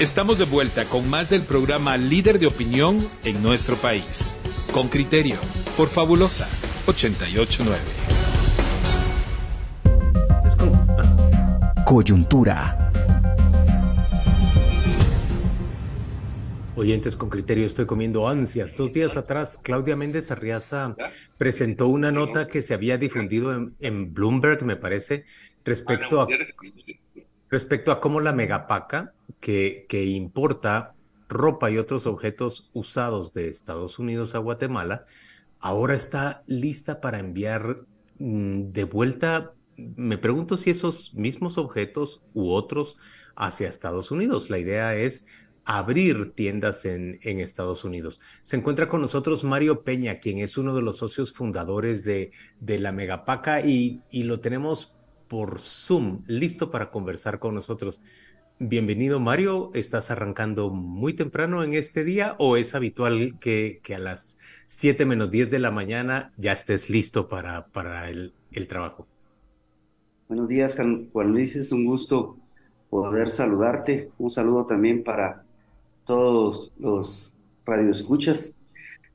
Estamos de vuelta con más del programa Líder de Opinión en nuestro país. Con criterio, por Fabulosa 889. Coyuntura. Oyentes con criterio, estoy comiendo ansias. Dos días atrás, Claudia Méndez Arriaza presentó una nota que se había difundido en, en Bloomberg, me parece, respecto a respecto a cómo la megapaca que, importa ropa y otros objetos usados de Estados Unidos a Guatemala, ahora está lista para enviar mm, de vuelta, me pregunto si esos mismos objetos u otros hacia Estados Unidos. La idea es abrir tiendas en, en, Estados Unidos. Se encuentra con nosotros Mario Peña, quien es uno de los socios fundadores de, de la Megapaca y, y lo tenemos por Zoom, listo para conversar con nosotros. Bienvenido Mario, ¿estás arrancando muy temprano en este día o es habitual que, que a las 7 menos 10 de la mañana ya estés listo para, para el, el, trabajo? Buenos días Juan Luis, es un gusto poder saludarte. Un saludo también para todos los radioescuchas.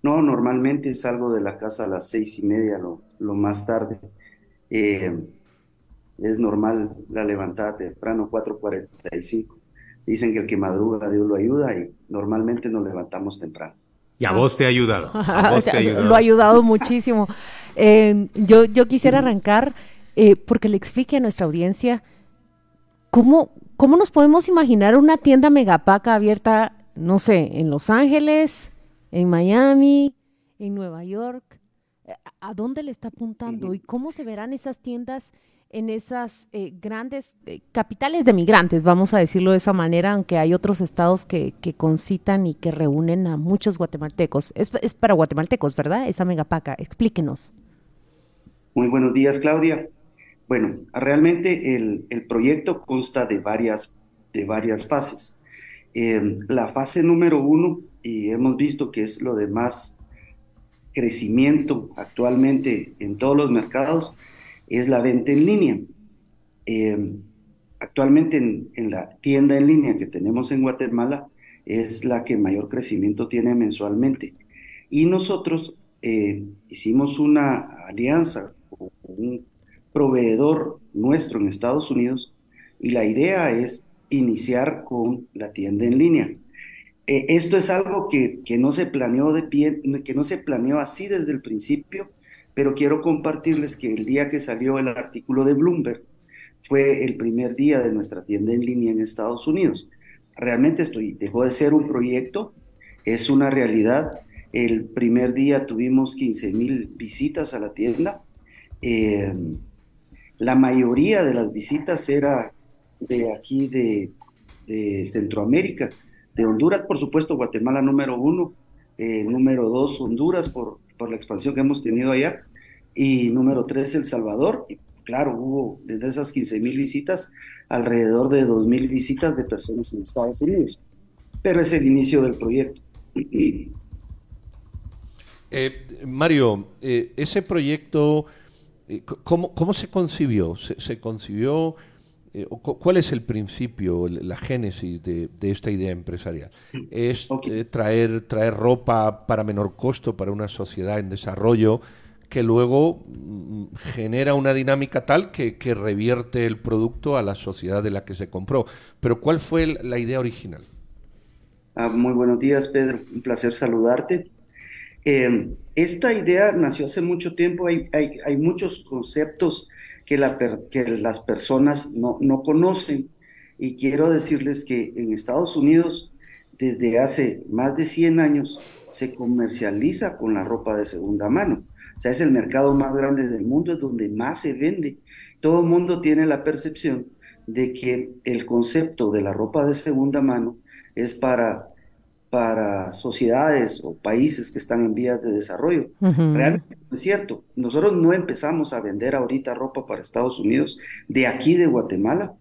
No, normalmente salgo de la casa a las seis y media, lo, lo más tarde. Eh, es normal la levantada temprano, 4.45. Dicen que el que madruga Dios lo ayuda y normalmente nos levantamos temprano. Y a vos te ha ayudado. A vos te ha ayudado. Lo ha ayudado muchísimo. Eh, yo, yo quisiera arrancar eh, porque le explique a nuestra audiencia cómo, cómo nos podemos imaginar una tienda megapaca abierta, no sé, en Los Ángeles, en Miami, en Nueva York. ¿A dónde le está apuntando y cómo se verán esas tiendas en esas eh, grandes eh, capitales de migrantes, vamos a decirlo de esa manera, aunque hay otros estados que, que concitan y que reúnen a muchos guatemaltecos. Es, para guatemaltecos, ¿verdad? Esa megapaca. Explíquenos. Muy buenos días, Claudia. Bueno, realmente el, proyecto consta de varias, de varias fases. Eh, la fase número uno, y hemos visto que es lo de más crecimiento actualmente en todos los mercados, es la venta en línea. Eh, actualmente en, la tienda en línea que tenemos en Guatemala es la que mayor crecimiento tiene mensualmente. Y nosotros eh, hicimos una alianza con un proveedor nuestro en Estados Unidos y la idea es iniciar con la tienda en línea. Eh, esto es algo que, que, no se planeó de pie, que no se planeó así desde el principio, pero quiero compartirles que el día que salió el artículo de Bloomberg fue el primer día de nuestra tienda en línea en Estados Unidos. Realmente estoy, dejó de ser un proyecto, es una realidad. El primer día tuvimos 15 mil visitas a la tienda. Eh, la mayoría de las visitas era de aquí de, de, Centroamérica, de Honduras, por supuesto, Guatemala número uno, eh, número dos, Honduras, por por la expansión que hemos tenido allá. Y número tres, El Salvador. Y claro, hubo desde esas 15 mil visitas, alrededor de 2 mil visitas de personas en Estados Unidos. Pero es el inicio del proyecto. Eh, Mario, eh, ese proyecto, eh, ¿cómo, ¿cómo, se concibió? ¿Se, se concibió? Eh, ¿Cuál es el principio, la génesis de, de esta idea empresarial? ¿Es okay. eh, traer, traer ropa para menor costo para una sociedad en desarrollo que luego mm, genera una dinámica tal que, que, revierte el producto a la sociedad de la que se compró? Pero ¿cuál fue la idea original? Ah, muy buenos días, Pedro. Un placer saludarte. Eh, esta idea nació hace mucho tiempo. Hay, hay, hay muchos conceptos que, la, que las personas no, no conocen. Y quiero decirles que en Estados Unidos, desde hace más de 100 años, se comercializa con la ropa de segunda mano. O sea, es el mercado más grande del mundo, es donde más se vende. Todo el mundo tiene la percepción de que el concepto de la ropa de segunda mano es para para sociedades o países que están en vías de desarrollo. Uh -huh. Realmente no es cierto. Nosotros no empezamos a vender ahorita ropa para Estados Unidos de aquí de Guatemala.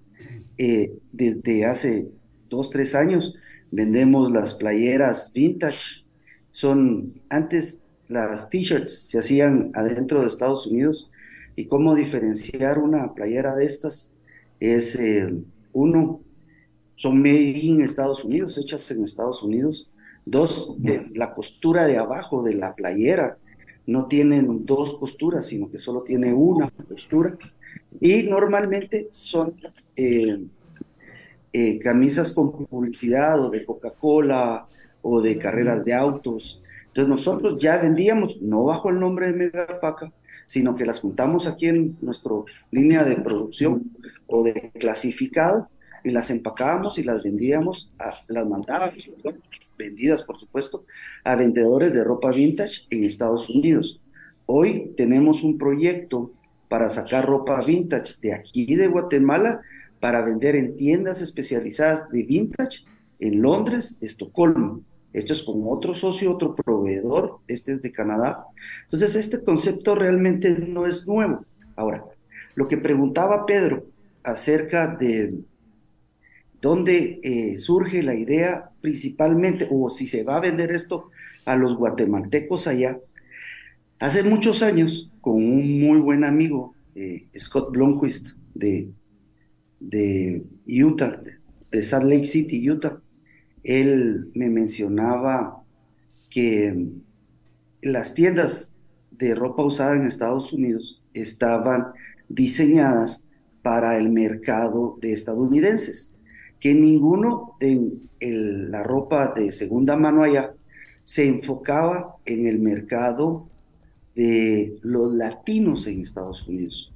Eh, desde hace dos, tres años vendemos las playeras vintage. Son, antes las t-shirts se hacían adentro de Estados Unidos y cómo diferenciar una playera de estas es, eh, uno, son made in Estados Unidos, hechas en Estados Unidos. Dos, de, la costura de abajo de la playera no tienen dos costuras, sino que solo tiene una costura. Y normalmente son eh, eh, camisas con publicidad o de Coca-Cola o de carreras de autos. Entonces nosotros ya vendíamos, no bajo el nombre de Megapaca, sino que las juntamos aquí en nuestra línea de producción o de clasificado y las empacábamos y las vendíamos, las mandábamos, vendidas por supuesto, a vendedores de ropa vintage en Estados Unidos. Hoy tenemos un proyecto para sacar ropa vintage de aquí de Guatemala para vender en tiendas especializadas de vintage en Londres, Estocolmo. Esto es con otro socio, otro proveedor, este es de Canadá. Entonces, este concepto realmente no es nuevo. Ahora, lo que preguntaba Pedro acerca de dónde eh, surge la idea principalmente, o si se va a vender esto a los guatemaltecos allá. Hace muchos años, con un muy buen amigo, eh, Scott Blomquist, de, de Utah, de Salt Lake City, Utah, él me mencionaba que las tiendas de ropa usada en Estados Unidos estaban diseñadas para el mercado de estadounidenses, que ninguno en la ropa de segunda mano allá se enfocaba en el mercado de los latinos en Estados Unidos.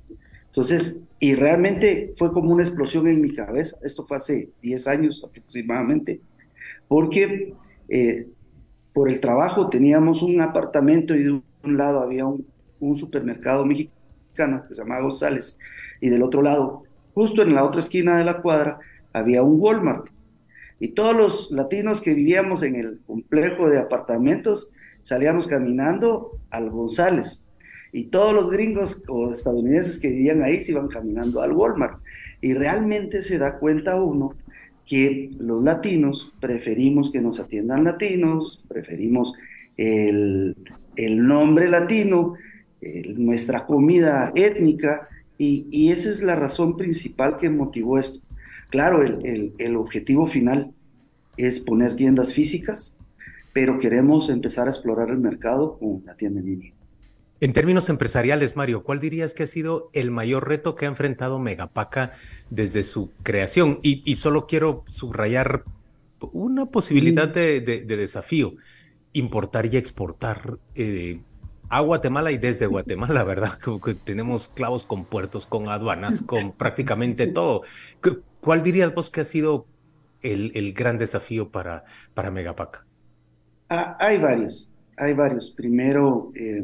Entonces, y realmente fue como una explosión en mi cabeza, esto fue hace 10 años aproximadamente, porque eh, por el trabajo teníamos un apartamento y de un lado había un, supermercado mexicano que se llamaba González y del otro lado, justo en la otra esquina de la cuadra, había un Walmart. Y todos los latinos que vivíamos en el complejo de apartamentos salíamos caminando al González. Y todos los gringos o estadounidenses que vivían ahí se iban caminando al Walmart. Y realmente se da cuenta uno que los latinos preferimos que nos atiendan latinos, preferimos el, nombre latino, nuestra comida étnica, y, esa es la razón principal que motivó esto. Claro, el, el objetivo final es poner tiendas físicas, pero queremos empezar a explorar el mercado con la tienda en línea. En términos empresariales, Mario, ¿cuál dirías que ha sido el mayor reto que ha enfrentado Megapaca desde su creación? Y, solo quiero subrayar una posibilidad de, desafío, importar y exportar eh, a Guatemala y desde Guatemala, ¿verdad? Como que tenemos clavos con puertos, con aduanas, con prácticamente todo. ¿Cuál dirías vos que ha sido el, gran desafío para, para? Ah, hay varios, hay varios. Primero, eh,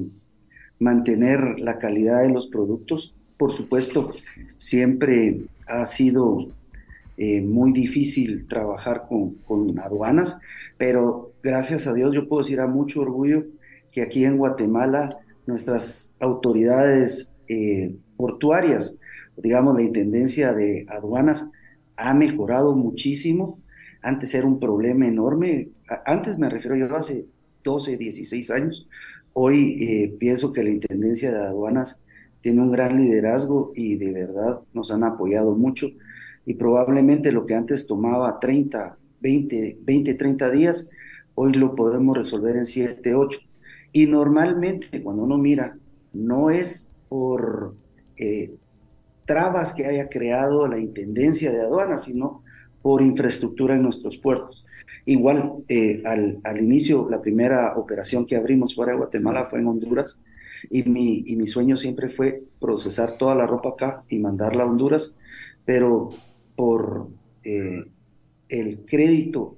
mantener la calidad de los productos. Por supuesto, siempre ha sido eh, muy difícil trabajar con, aduanas, pero gracias a Dios yo puedo decir a mucho orgullo que aquí en Guatemala nuestras autoridades eh, portuarias, digamos la Intendencia de Aduanas, ha mejorado muchísimo. Antes era un problema enorme. Antes me refiero yo hace 12, 16 años, Hoy eh, pienso que la Intendencia de Aduanas tiene un gran liderazgo y de verdad nos han apoyado mucho y probablemente lo que antes tomaba 30, 20, 20, 30 días, hoy lo podemos resolver en 7, 8. Y normalmente cuando uno mira, no es por eh, trabas que haya creado la Intendencia de Aduanas, sino por infraestructura en nuestros puertos. Igual, eh, al, al, inicio, la primera operación que abrimos fuera de Guatemala fue en Honduras y mi, y mi sueño siempre fue procesar toda la ropa acá y mandarla a Honduras, pero por eh, el crédito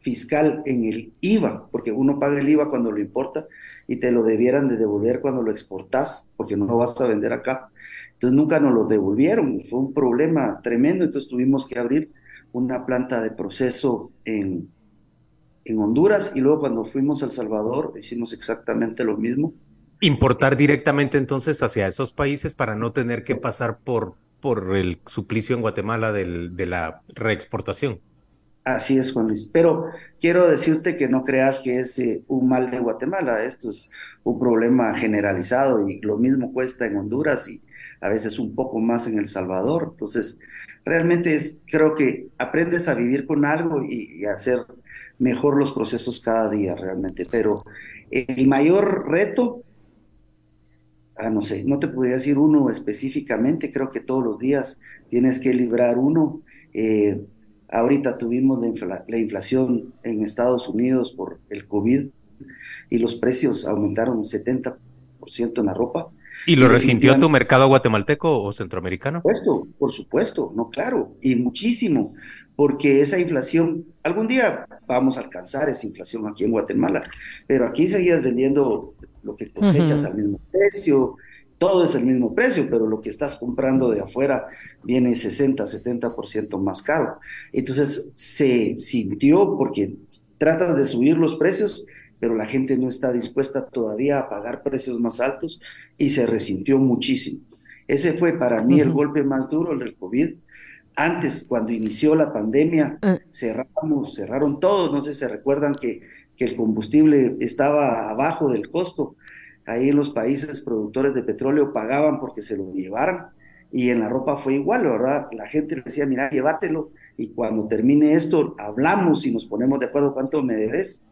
fiscal en el IVA, porque uno paga el IVA cuando lo importa y te lo debieran de devolver cuando lo exportas, porque no lo vas a vender acá. Entonces nunca nos lo devolvieron, fue un problema tremendo, entonces tuvimos que abrir una planta de proceso en, en Honduras y luego cuando fuimos a El Salvador hicimos exactamente lo mismo. Importar directamente entonces hacia esos países para no tener que pasar por, por el suplicio en Guatemala del, de la reexportación. Así es, Juan Luis. Pero quiero decirte que no creas que es eh, un mal de Guatemala. Esto es un problema generalizado y lo mismo cuesta en Honduras y a veces un poco más en El Salvador. Entonces, realmente es, creo que aprendes a vivir con algo y, hacer mejor los procesos cada día realmente. Pero el mayor reto, ah, no sé, no te podría decir uno específicamente, creo que todos los días tienes que librar uno. Eh, ahorita tuvimos la, la inflación en Estados Unidos por el COVID y los precios aumentaron 70% en la ropa. ¿Y lo resintió tu mercado guatemalteco o centroamericano? Por supuesto, por supuesto, no, claro, y muchísimo, porque esa inflación, algún día vamos a alcanzar esa inflación aquí en Guatemala, pero aquí seguías vendiendo lo que cosechas al mismo precio, todo es el mismo precio, pero lo que estás comprando de afuera viene 60, 70% más caro. Entonces se sintió porque tratas de subir los precios, pero la gente no está dispuesta todavía a pagar precios más altos y se resintió muchísimo. Ese fue para mí el golpe más duro del COVID. Antes, cuando inició la pandemia, ah. cerramos, cerraron todos, no sé si se recuerdan que, que el combustible estaba abajo del costo. Ahí en los países productores de petróleo pagaban porque se lo llevaran y en la ropa fue igual, ¿verdad? La gente le decía, mira, llévatelo y cuando termine esto hablamos y nos ponemos de acuerdo cuánto me debes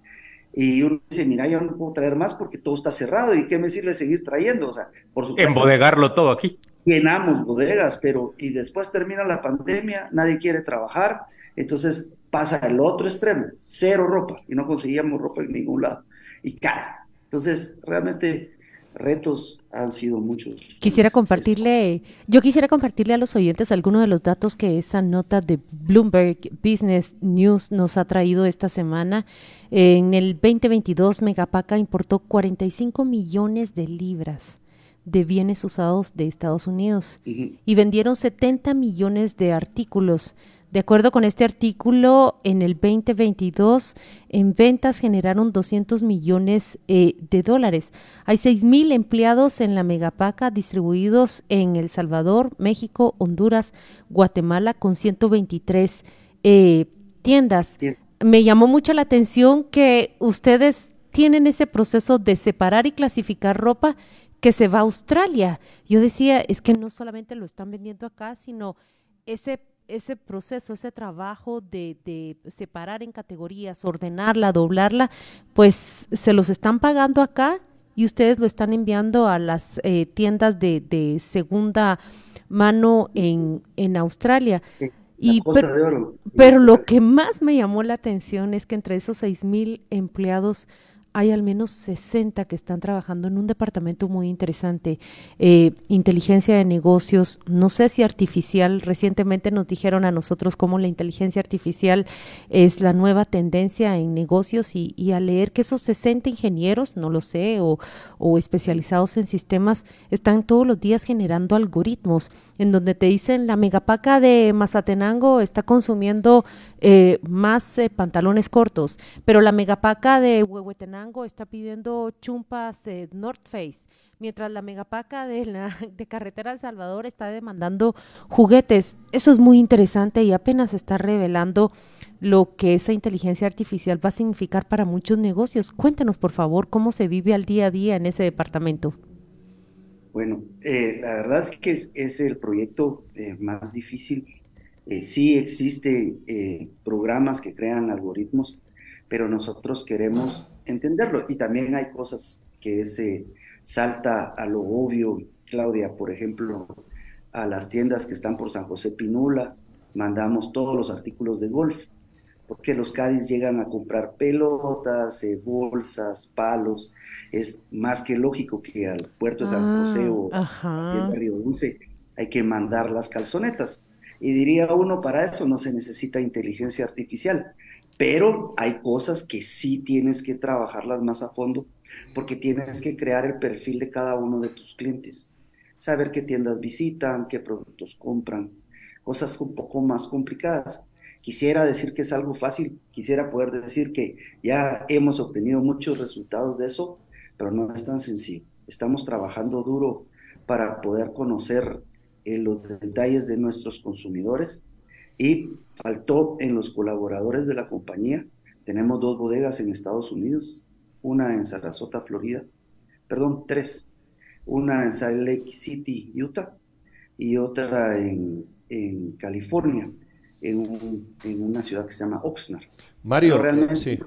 y uno dice, mira, yo no puedo traer más porque todo está cerrado y qué me sirve seguir trayendo, o sea, por supuesto. Embodegarlo todo aquí. Llenamos bodegas, pero y después termina la pandemia, nadie quiere trabajar, entonces pasa el otro extremo, cero ropa y no conseguíamos ropa en ningún lado y cara. Entonces, realmente retos han sido muchos. Quisiera compartirle, yo quisiera compartirle a los oyentes algunos de los datos que esa nota de Bloomberg Business News nos ha traído esta semana. En el 2022, Megapaca importó 45 millones de libras de bienes usados de Estados Unidos y vendieron 70 millones de artículos de acuerdo con este artículo, en el 2022 en ventas generaron 200 millones eh, de dólares. Hay 6.000 empleados en la Megapaca distribuidos en El Salvador, México, Honduras, Guatemala con 123 eh, tiendas. Me llamó mucho la atención que ustedes tienen ese proceso de separar y clasificar ropa que se va a Australia. Yo decía, es que no solamente lo están vendiendo acá, sino ese ese proceso, ese trabajo de, separar en categorías, ordenarla, doblarla, pues se los están pagando acá y ustedes lo están enviando a las eh, tiendas de, segunda mano en, en Australia. y, pero, pero, lo que más me llamó la atención es que entre esos seis mil empleados hay al menos 60 que están trabajando en un departamento muy interesante, eh, inteligencia de negocios, no sé si artificial, recientemente nos dijeron a nosotros cómo la inteligencia artificial es la nueva tendencia en negocios y, y al leer que esos 60 ingenieros, no lo sé, o, o especializados en sistemas, están todos los días generando algoritmos en donde te dicen la megapaca de Mazatenango está consumiendo eh, más eh, pantalones cortos, pero la megapaca de Huehuetenango está pidiendo chumpas North Face, mientras la megapaca de, la, de Carretera El Salvador está demandando juguetes. Eso es muy interesante y apenas está revelando lo que esa inteligencia artificial va a significar para muchos negocios. Cuéntanos, por favor, cómo se vive al día a día en ese departamento. Bueno, eh, la verdad es que es, el proyecto más difícil eh, sí existen eh, programas que crean algoritmos, pero nosotros queremos entenderlo. Y también hay cosas que se salta a lo obvio. Claudia, por ejemplo, a las tiendas que están por San José Pinula, mandamos todos los artículos de golf, porque los Cádiz llegan a comprar pelotas, eh, bolsas, palos. Es más que lógico que al puerto de San José o al Río Dulce hay que mandar las calzonetas. Y diría uno, para eso no se necesita inteligencia artificial, pero hay cosas que sí tienes que trabajarlas más a fondo porque tienes que crear el perfil de cada uno de tus clientes, saber qué tiendas visitan, qué productos compran, cosas un poco más complicadas. Quisiera decir que es algo fácil, quisiera poder decir que ya hemos obtenido muchos resultados de eso, pero no es tan sencillo. Estamos trabajando duro para poder conocer en los detalles de nuestros consumidores y faltó en los colaboradores de la compañía. Tenemos dos bodegas en Estados Unidos, una en Sarasota, Florida, perdón, tres, una en Salt Lake City, Utah, y otra en, California, en, una ciudad que se llama Oxnard. Mario, sí.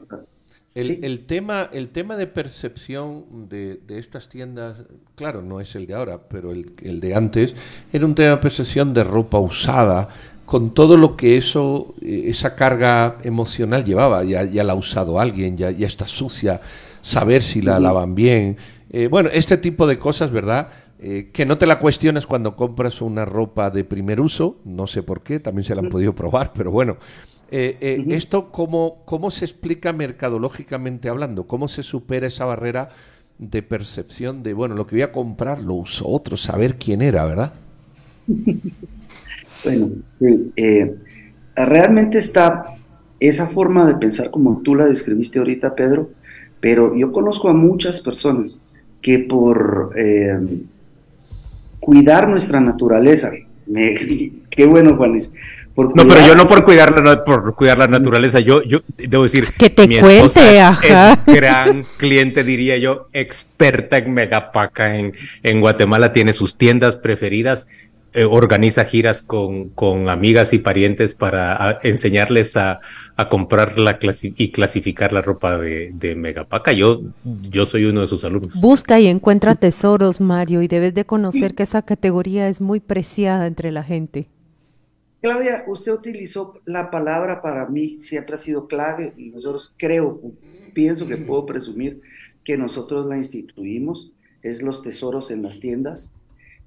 El, tema, el tema de percepción de, estas tiendas, claro, no es el de ahora, pero el, de antes, era un tema de percepción de ropa usada, con todo lo que eso, eh, esa carga emocional llevaba. Ya, ya la ha usado alguien, ya, ya está sucia, saber si la lavan bien. Eh, bueno, este tipo de cosas, ¿verdad? Eh, que no te la cuestiones cuando compras una ropa de primer uso, no sé por qué, también se la han podido probar, pero bueno, eh, ¿Esto cómo, cómo se explica mercadológicamente hablando? ¿Cómo se supera esa barrera de percepción de, bueno, lo que voy a comprar lo uso otro, saber quién era, ¿verdad? bueno, sí, eh, realmente está esa forma de pensar como tú la describiste ahorita, Pedro, pero yo conozco a muchas personas que por cuidar nuestra naturaleza, qué bueno, Juanis, no, pero yo no por cuidar la, por cuidar la naturaleza, yo, yo debo decir que te mi cuente, es, gran cliente, diría yo, experta en Megapaca en, en Guatemala, tiene sus tiendas preferidas, eh, organiza giras con, con, amigas y parientes para enseñarles a, a comprar la y clasificar la ropa de, de Megapaca. Yo, yo soy uno de sus alumnos. Busca y encuentra tesoros, Mario, y debes de conocer que esa categoría es muy preciada entre la gente. Claudia, usted utilizó la palabra para mí, siempre ha sido clave y nosotros creo, pienso que puedo presumir que nosotros la instituimos, es los tesoros en las tiendas.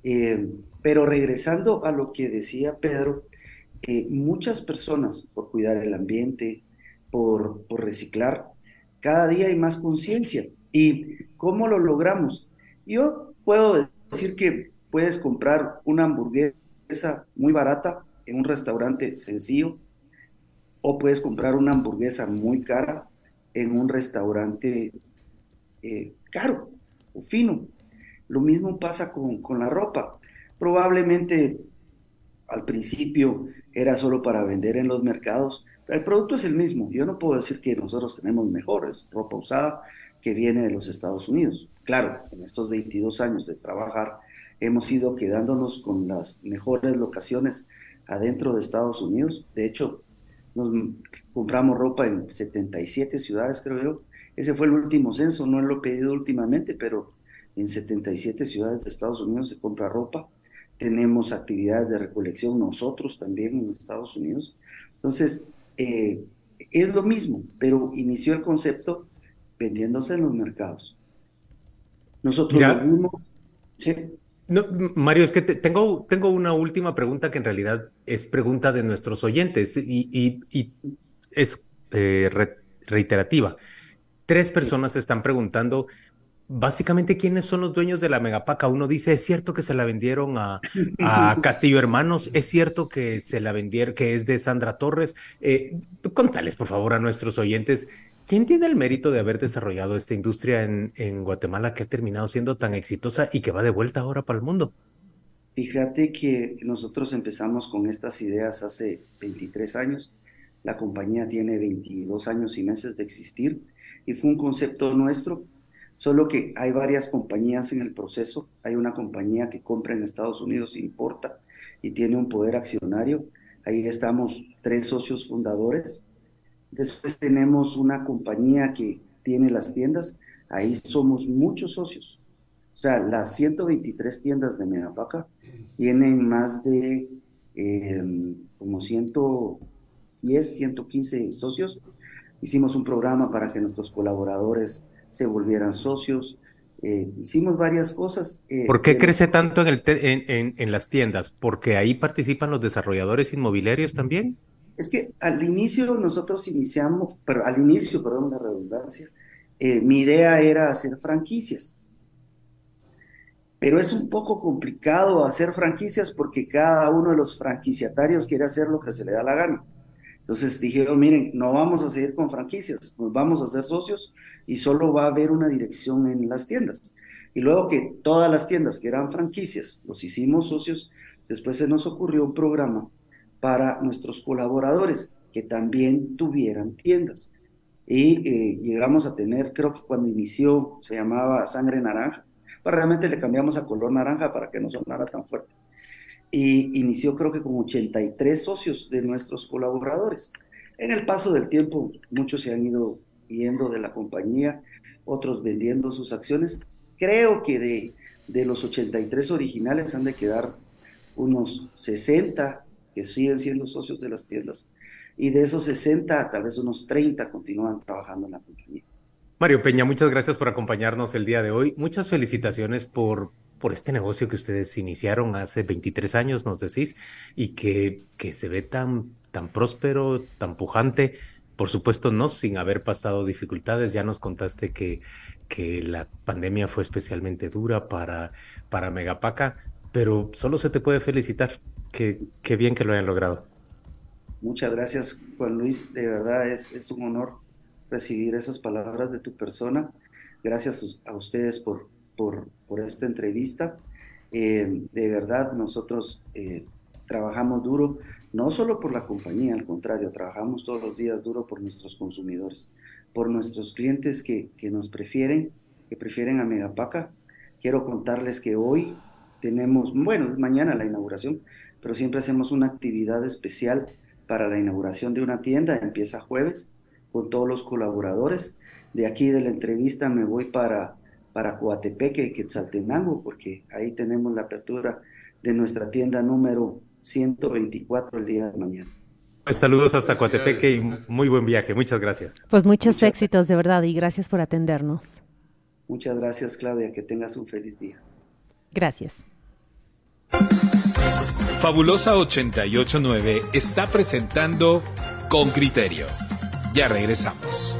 Eh, pero regresando a lo que decía Pedro, muchas personas, por cuidar el ambiente, por, reciclar, cada día hay más conciencia. ¿Y cómo lo logramos? Yo puedo decir que puedes comprar una hamburguesa muy barata en un restaurante sencillo o puedes comprar una hamburguesa muy cara en un restaurante eh, caro o fino. Lo mismo pasa con, la ropa. Probablemente al principio era solo para vender en los mercados, pero el producto es el mismo. Yo no puedo decir que nosotros tenemos mejores ropa usada que viene de los Estados Unidos. Claro, en estos 22 años de trabajar hemos ido quedándonos con las mejores locaciones adentro de Estados Unidos. De hecho, nos compramos ropa en 77 ciudades, creo yo. Ese fue el último censo, no lo he pedido últimamente, pero en 77 ciudades de Estados Unidos se compra ropa. Tenemos actividades de recolección nosotros también en Estados Unidos. Entonces, eh, es lo mismo, pero inició el concepto vendiéndose en los mercados. Nosotros mismos, ¿sí? No, Mario, es que tengo, tengo una última pregunta que en realidad es pregunta de nuestros oyentes y, es eh, reiterativa. Tres personas están preguntando básicamente quiénes son los dueños de la megapaca. Uno dice, es cierto que se la vendieron a, Castillo Hermanos, es cierto que se la vendieron, que es de Sandra Torres. Eh, contales, por favor, a nuestros oyentes ¿Quién tiene el mérito de haber desarrollado esta industria en, Guatemala que ha terminado siendo tan exitosa y que va de vuelta ahora para el mundo? Fíjate que nosotros empezamos con estas ideas hace 23 años. La compañía tiene 22 años y meses de existir y fue un concepto nuestro, solo que hay varias compañías en el proceso. Hay una compañía que compra en Estados Unidos, importa y tiene un poder accionario. Ahí estamos tres socios fundadores Después tenemos una compañía que tiene las tiendas, ahí somos muchos socios. O sea, las 123 tiendas de Megapaca tienen más de em, como 110, 115 socios. Hicimos un programa para que nuestros colaboradores se volvieran socios. Eh, hicimos varias cosas. Eh, ¿Por qué crece tanto en, el en, en, las tiendas? ¿Porque ahí participan los desarrolladores inmobiliarios también? Es que al inicio nosotros iniciamos, pero al inicio, perdón la redundancia, eh, mi idea era hacer franquicias. Pero es un poco complicado hacer franquicias porque cada uno de los franquiciatarios quiere hacer lo que se le da la gana. Entonces dije, oh, miren, no vamos a seguir con franquicias, nos vamos a hacer socios y solo va a haber una dirección en las tiendas. Y luego que todas las tiendas que eran franquicias los hicimos socios, después se nos ocurrió un programa para nuestros colaboradores que también tuvieran tiendas. Y eh, llegamos a tener, creo que cuando inició se llamaba Sangre Naranja, pero realmente le cambiamos a color naranja para que no sonara tan fuerte. Y inició creo que con 83 socios de nuestros colaboradores. En el paso del tiempo, muchos se han ido yendo de la compañía, otros vendiendo sus acciones. Creo que de, de los 83 originales han de quedar unos 60 que siguen siendo socios de las tiendas y de esos 60, tal vez unos 30 continúan trabajando en la compañía. Mario Peña, muchas gracias por acompañarnos el día de hoy. Muchas felicitaciones por, por este negocio que ustedes iniciaron hace 23 años, nos decís, y que, que se ve tan, tan próspero, tan pujante. Por supuesto, no sin haber pasado dificultades. Ya nos contaste que, que la pandemia fue especialmente dura para, para Megapaca, pero solo se te puede felicitar. Qué, qué bien que lo hayan logrado. Muchas gracias, Juan Luis. De verdad es, es un honor recibir esas palabras de tu persona. Gracias a ustedes por, por, esta entrevista. Eh, de verdad, nosotros eh, trabajamos duro, no solo por la compañía, al contrario, trabajamos todos los días duro por nuestros consumidores, por nuestros clientes que, que nos prefieren, que prefieren a Megapaca. Quiero contarles que hoy tenemos, bueno, mañana la inauguración, pero siempre hacemos una actividad especial para la inauguración de una tienda, empieza jueves con todos los colaboradores. De aquí de la entrevista me voy para, para Coatepeque, Quetzaltenango, porque ahí tenemos la apertura de nuestra tienda número 124 el día de mañana. Pues saludos hasta Coatepeque y muy buen viaje. Muchas gracias. Pues muchos éxitos de verdad y gracias por atendernos. Muchas gracias, Claudia. Que tengas un feliz día. Gracias. Fabulosa 889 está presentando Con Criterio. Ya regresamos.